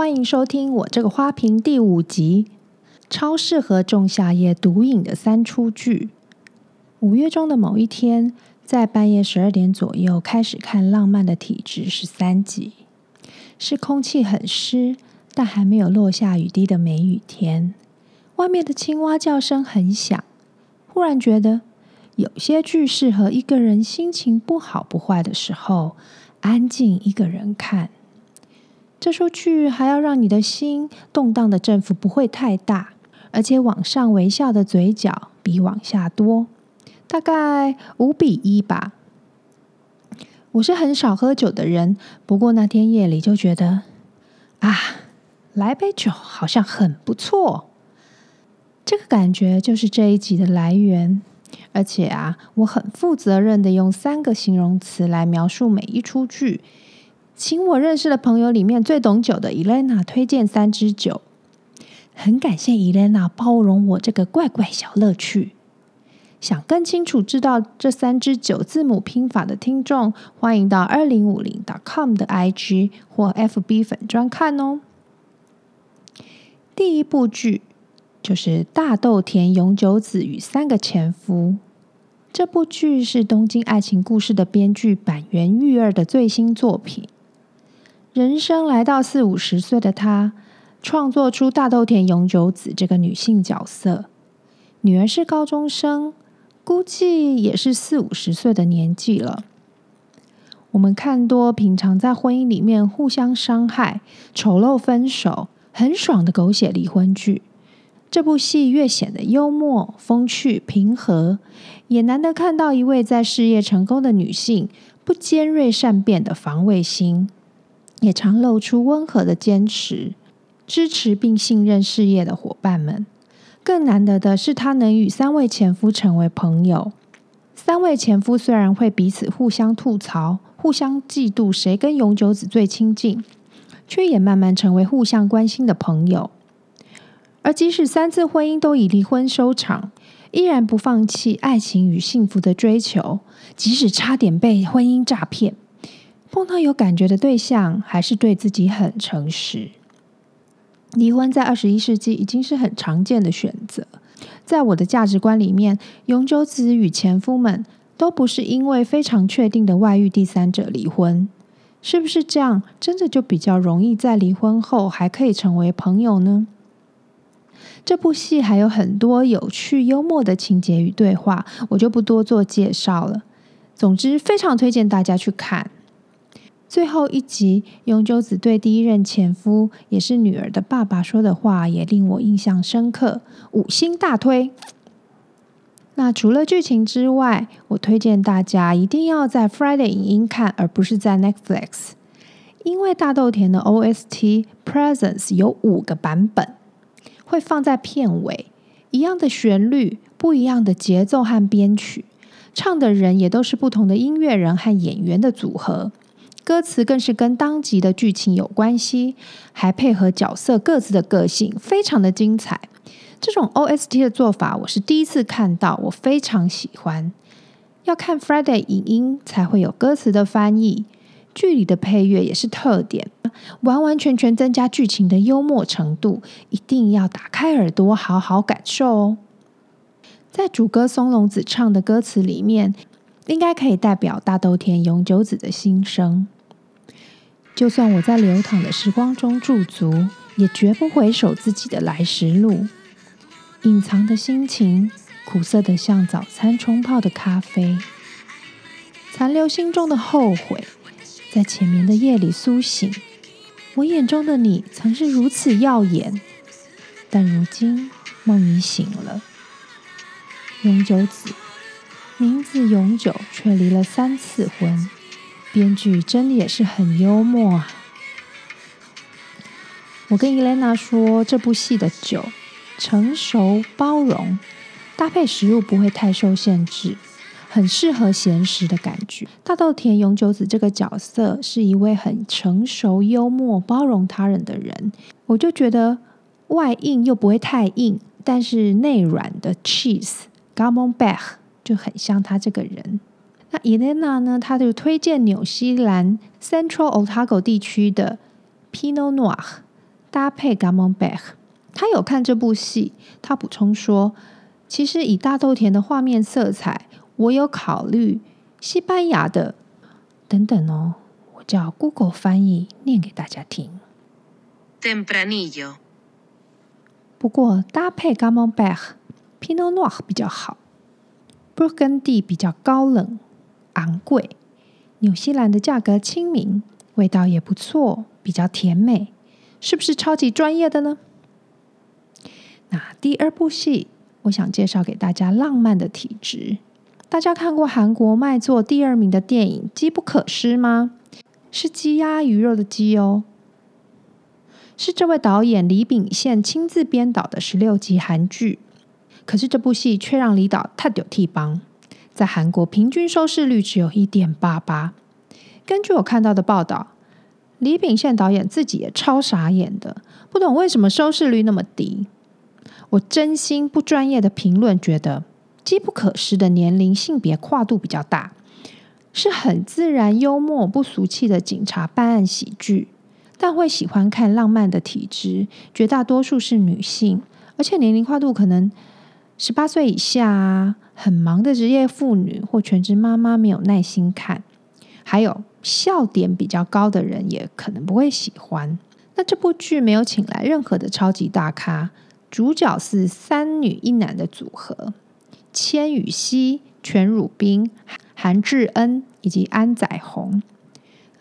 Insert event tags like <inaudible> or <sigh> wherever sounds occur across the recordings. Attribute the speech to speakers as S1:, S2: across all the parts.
S1: 欢迎收听我这个花瓶第五集，超适合仲夏夜独饮的三出剧。五月中的某一天，在半夜十二点左右开始看《浪漫的体质》十三集，是空气很湿，但还没有落下雨滴的梅雨天。外面的青蛙叫声很响，忽然觉得有些剧适合一个人心情不好不坏的时候，安静一个人看。这出剧还要让你的心动荡的振幅不会太大，而且往上微笑的嘴角比往下多。大概五比一吧。我是很少喝酒的人，不过那天夜里就觉得，啊，来杯酒好像很不错。这个感觉就是这一集的来源。而且啊，我很负责任的用三个形容词来描述每一出剧，请我认识的朋友里面最懂酒的伊莲娜推荐三支酒。很感谢伊莲娜包容我这个怪怪小乐趣。想更清楚知道这三支酒字母拼法的听众，欢迎到二零五零 .com 的 IG 或 FB 粉专看哦。第一部剧就是大豆田永久子与三个前夫。这部剧是东京爱情故事的编剧坂元裕二的最新作品。人生来到四五十岁的他，创作出大豆田永久子这个女性角色，女儿是高中生。估计也是四五十岁的年纪了。我们看多平常在婚姻里面互相伤害、丑陋分手、很爽的狗血离婚剧，这部戏越显得幽默、风趣、平和，也难得看到一位在事业成功的女性不尖锐善变的防卫心，也常露出温和的坚持，支持并信任事业的伙伴们。更难得的是，她能与三位前夫成为朋友。三位前夫虽然会彼此互相吐槽、互相嫉妒，谁跟永久子最亲近，却也慢慢成为互相关心的朋友。而即使三次婚姻都以离婚收场，依然不放弃爱情与幸福的追求。即使差点被婚姻诈骗，碰到有感觉的对象，还是对自己很诚实。离婚在二十一世纪已经是很常见的选择。在我的价值观里面，永久子与前夫们都不是因为非常确定的外遇第三者离婚，是不是这样？真的就比较容易在离婚后还可以成为朋友呢？这部戏还有很多有趣幽默的情节与对话，我就不多做介绍了。总之，非常推荐大家去看。最后一集，永久子对第一任前夫，也是女儿的爸爸说的话，也令我印象深刻，五星大推。那除了剧情之外，我推荐大家一定要在 Friday 影音看，而不是在 Netflix，因为大豆田的 OST Presence 有五个版本，会放在片尾，一样的旋律，不一样的节奏和编曲，唱的人也都是不同的音乐人和演员的组合。歌词更是跟当集的剧情有关系，还配合角色各自的个性，非常的精彩。这种 OST 的做法，我是第一次看到，我非常喜欢。要看 Friday 影音才会有歌词的翻译，剧里的配乐也是特点，完完全全增加剧情的幽默程度。一定要打开耳朵，好好感受哦。在主歌松隆子唱的歌词里面。应该可以代表大豆田永久子的心声。就算我在流淌的时光中驻足，也绝不回首自己的来时路。隐藏的心情，苦涩的像早餐冲泡的咖啡，残留心中的后悔，在浅眠的夜里苏醒。我眼中的你曾是如此耀眼，但如今梦已醒了，永久子。名字永久，却离了三次婚，编剧真的也是很幽默啊！我跟伊莲娜说，这部戏的酒成熟包容，搭配食物不会太受限制，很适合闲食的感觉。大豆田永久子这个角色是一位很成熟、幽默、包容他人的人，我就觉得外硬又不会太硬，但是内软的 cheese Camembert 就很像他这个人。那 Elena 呢？她就推荐纽西兰 Central Otago 地区的 Pinot Noir 搭配 Camembert。他有看这部戏，她补充说，其实以大豆田的画面色彩，我有考虑西班牙的等等哦。我叫 Google 翻译念给大家听。
S2: Tempranillo。
S1: 不过搭配 Camembert Pinot Noir 比较好。勃艮第比较高冷、昂贵，纽西兰的价格亲民，味道也不错，比较甜美，是不是超级专业的呢？那第二部戏，我想介绍给大家《浪漫的体质》。大家看过韩国卖座第二名的电影《机不可失》吗？是鸡鸭鱼肉的鸡哦，是这位导演李秉宪亲自编导的十六集韩剧。可是这部戏却让李导太丢替帮，在韩国平均收视率只有一点八八。根据我看到的报道，李秉宪导演自己也超傻眼的，不懂为什么收视率那么低。我真心不专业的评论觉得，《机不可失》的年龄性别跨度比较大，是很自然幽默不俗气的警察办案喜剧，但会喜欢看浪漫的体质，绝大多数是女性，而且年龄跨度可能。十八岁以下，很忙的职业妇女或全职妈妈没有耐心看，还有笑点比较高的人也可能不会喜欢。那这部剧没有请来任何的超级大咖，主角是三女一男的组合：千羽熙、全汝彬、韩智恩以及安宰弘。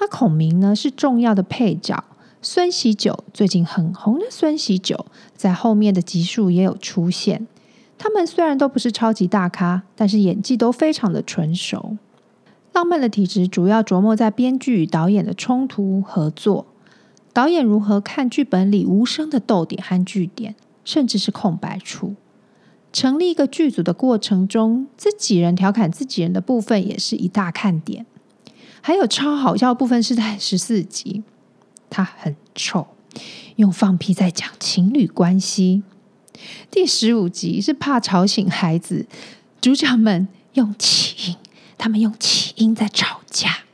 S1: 那孔明呢是重要的配角，孙锡久最近很红的孙锡久，在后面的集数也有出现。他们虽然都不是超级大咖，但是演技都非常的纯熟。浪漫的体质主要琢磨在编剧与导演的冲突合作，导演如何看剧本里无声的逗点和句点，甚至是空白处。成立一个剧组的过程中，自己人调侃自己人的部分也是一大看点。还有超好笑的部分是在十四集，他很臭，用放屁在讲情侣关系。第十五集是怕吵醒孩子，主角们用起音，他们用起音在吵架，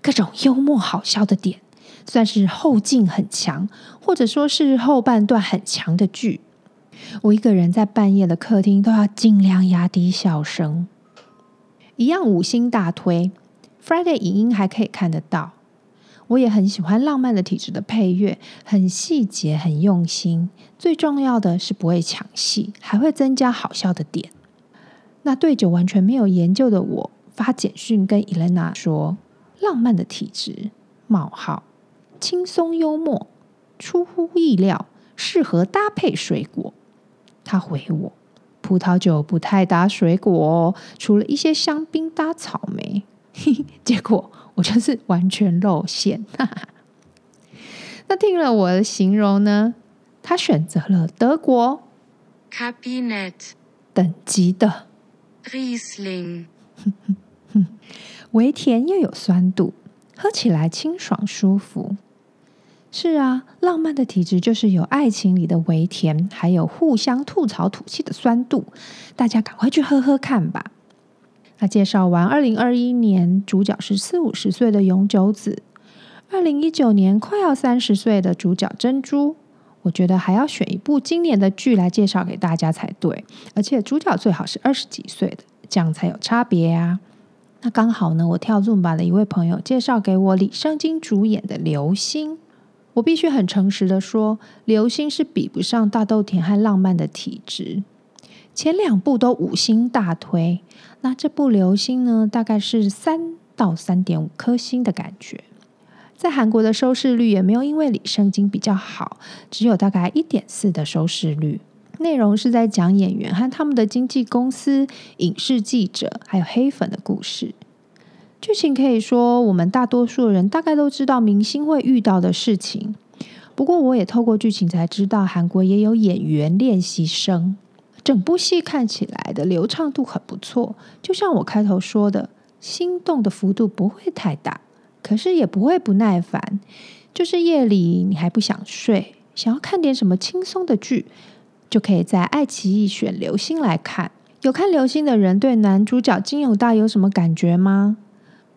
S1: 各种幽默好笑的点，算是后劲很强，或者说是后半段很强的剧。我一个人在半夜的客厅都要尽量压低笑声。一样五星大推，Friday 影音还可以看得到。我也很喜欢浪漫的体质的配乐，很细节，很用心。最重要的是不会抢戏，还会增加好笑的点。那对酒完全没有研究的我，发简讯跟伊莲娜说：“浪漫的体质，冒号，轻松幽默，出乎意料，适合搭配水果。”他回我：“葡萄酒不太搭水果哦，除了一些香槟搭草莓。” <laughs> 结果。我就是完全露馅，哈哈。那听了我的形容呢？他选择了德国
S2: Cabinet
S1: 等级的
S2: Riesling，
S1: 微甜又有酸度，喝起来清爽舒服。是啊，浪漫的体质就是有爱情里的微甜，还有互相吐槽吐气的酸度。大家赶快去喝喝看吧。他介绍完二零二一年主角是四五十岁的永久子，二零一九年快要三十岁的主角珍珠。我觉得还要选一部今年的剧来介绍给大家才对，而且主角最好是二十几岁的，这样才有差别啊。那刚好呢，我跳 Zumba 的一位朋友介绍给我李圣经主演的《流星》，我必须很诚实的说，《流星》是比不上大豆田和浪漫的体质。前两部都五星大推，那这部《流星》呢，大概是三到三点五颗星的感觉。在韩国的收视率也没有因为李圣经比较好，只有大概一点四的收视率。内容是在讲演员和他们的经纪公司、影视记者还有黑粉的故事。剧情可以说我们大多数人大概都知道明星会遇到的事情，不过我也透过剧情才知道韩国也有演员练习生。整部戏看起来的流畅度很不错，就像我开头说的，心动的幅度不会太大，可是也不会不耐烦。就是夜里你还不想睡，想要看点什么轻松的剧，就可以在爱奇艺选《流星》来看。有看《流星》的人对男主角金永大有什么感觉吗？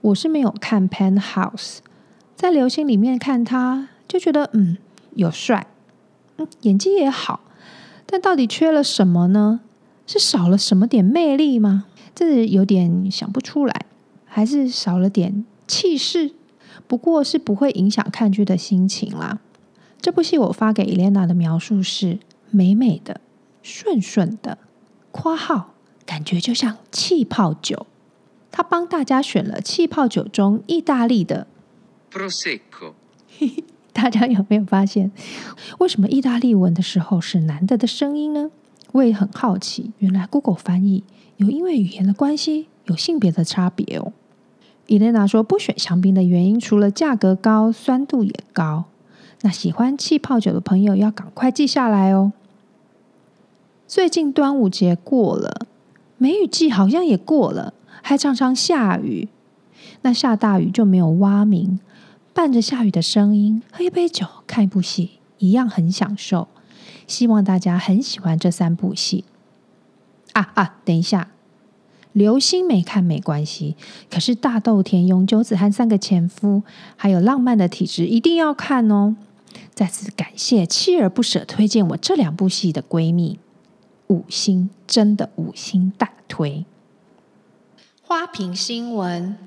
S1: 我是没有看《Pen House》，在《流星》里面看他就觉得，嗯，有帅，嗯，演技也好，但到底缺了什么呢？是少了什么点魅力吗？这有点想不出来，还是少了点气势？不过是不会影响看剧的心情啦。这部戏我发给伊莲娜的描述是美美的、顺顺的（括号感觉就像气泡酒）。他帮大家选了气泡酒中意大利的
S2: Prosecco。<laughs>
S1: 大家有没有发现，为什么意大利文的时候是男的的声音呢？我也很好奇，原来 Google 翻译有因为语言的关系有性别的差别哦。伊莲娜说不选香槟的原因，除了价格高，酸度也高。那喜欢气泡酒的朋友要赶快记下来哦。最近端午节过了，梅雨季好像也过了，还常常下雨。那下大雨就没有蛙鸣，伴着下雨的声音，喝一杯酒，看一部戏，一样很享受。希望大家很喜欢这三部戏。啊啊，等一下，流星没看没关系，可是大豆田永久子和三个前夫，还有浪漫的体质一定要看哦。再次感谢锲而不舍推荐我这两部戏的闺蜜，五星，真的五星大推。花瓶新闻，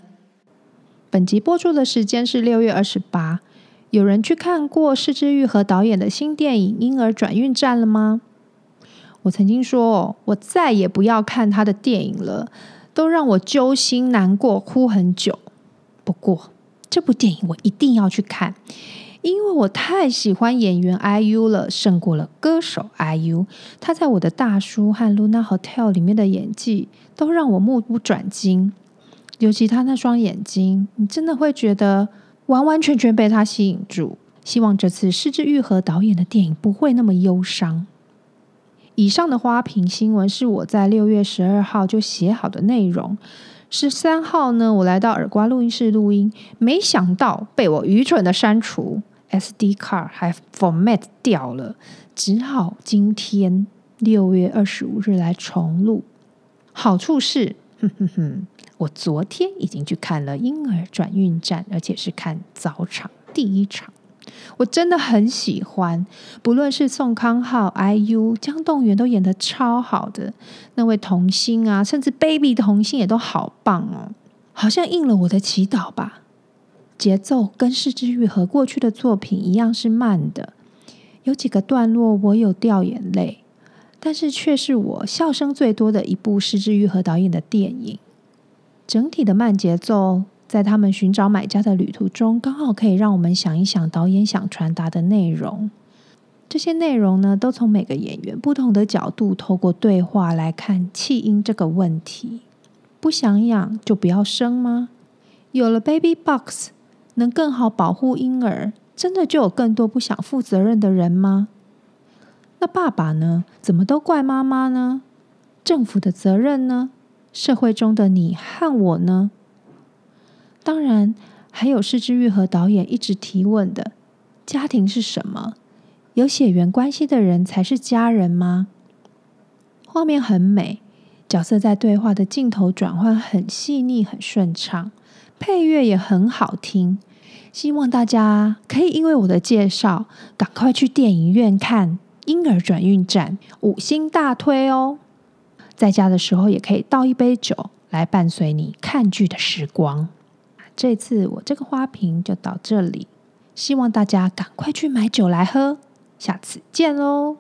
S1: 本集播出的时间是六月二十八。有人去看过是枝裕和导演的新电影《婴儿转运站》了吗？我曾经说，我再也不要看他的电影了，都让我揪心难过，哭很久。不过这部电影我一定要去看，因为我太喜欢演员 IU 了，胜过了歌手 IU。他在我的大叔和 Luna Hotel 里面的演技都让我目不转睛，尤其他那双眼睛，你真的会觉得。完完全全被他吸引住，希望这次是枝裕和导演的电影不会那么忧伤。以上的花瓶新闻是我在六月十二号就写好的内容，十三号呢，我来到耳瓜录音室录音，没想到被我愚蠢的删除，SD card 还 format 掉了，只好今天六月二十五日来重录。好处是，哼哼哼。我昨天已经去看了《婴儿转运站》，而且是看早场第一场。我真的很喜欢，不论是宋康昊、IU、姜栋元都演得超好的，那位童星啊，甚至 Baby 童星也都好棒哦，好像应了我的祈祷吧。节奏跟是枝裕和过去的作品一样是慢的，有几个段落我有掉眼泪，但是却是我笑声最多的一部是枝裕和导演的电影。整体的慢节奏，在他们寻找买家的旅途中，刚好可以让我们想一想导演想传达的内容。这些内容呢，都从每个演员不同的角度，透过对话来看弃婴这个问题。不想养就不要生吗？有了 Baby Box，能更好保护婴儿，真的就有更多不想负责任的人吗？那爸爸呢？怎么都怪妈妈呢？政府的责任呢？社会中的你和我呢？当然，还有是枝裕和导演一直提问的：家庭是什么？有血缘关系的人才是家人吗？画面很美，角色在对话的镜头转换很细腻、很顺畅，配乐也很好听。希望大家可以因为我的介绍，赶快去电影院看《婴儿转运站》，五星大推哦！在家的时候也可以倒一杯酒来伴随你看剧的时光。这次我这个花瓶就到这里，希望大家赶快去买酒来喝。下次见喽！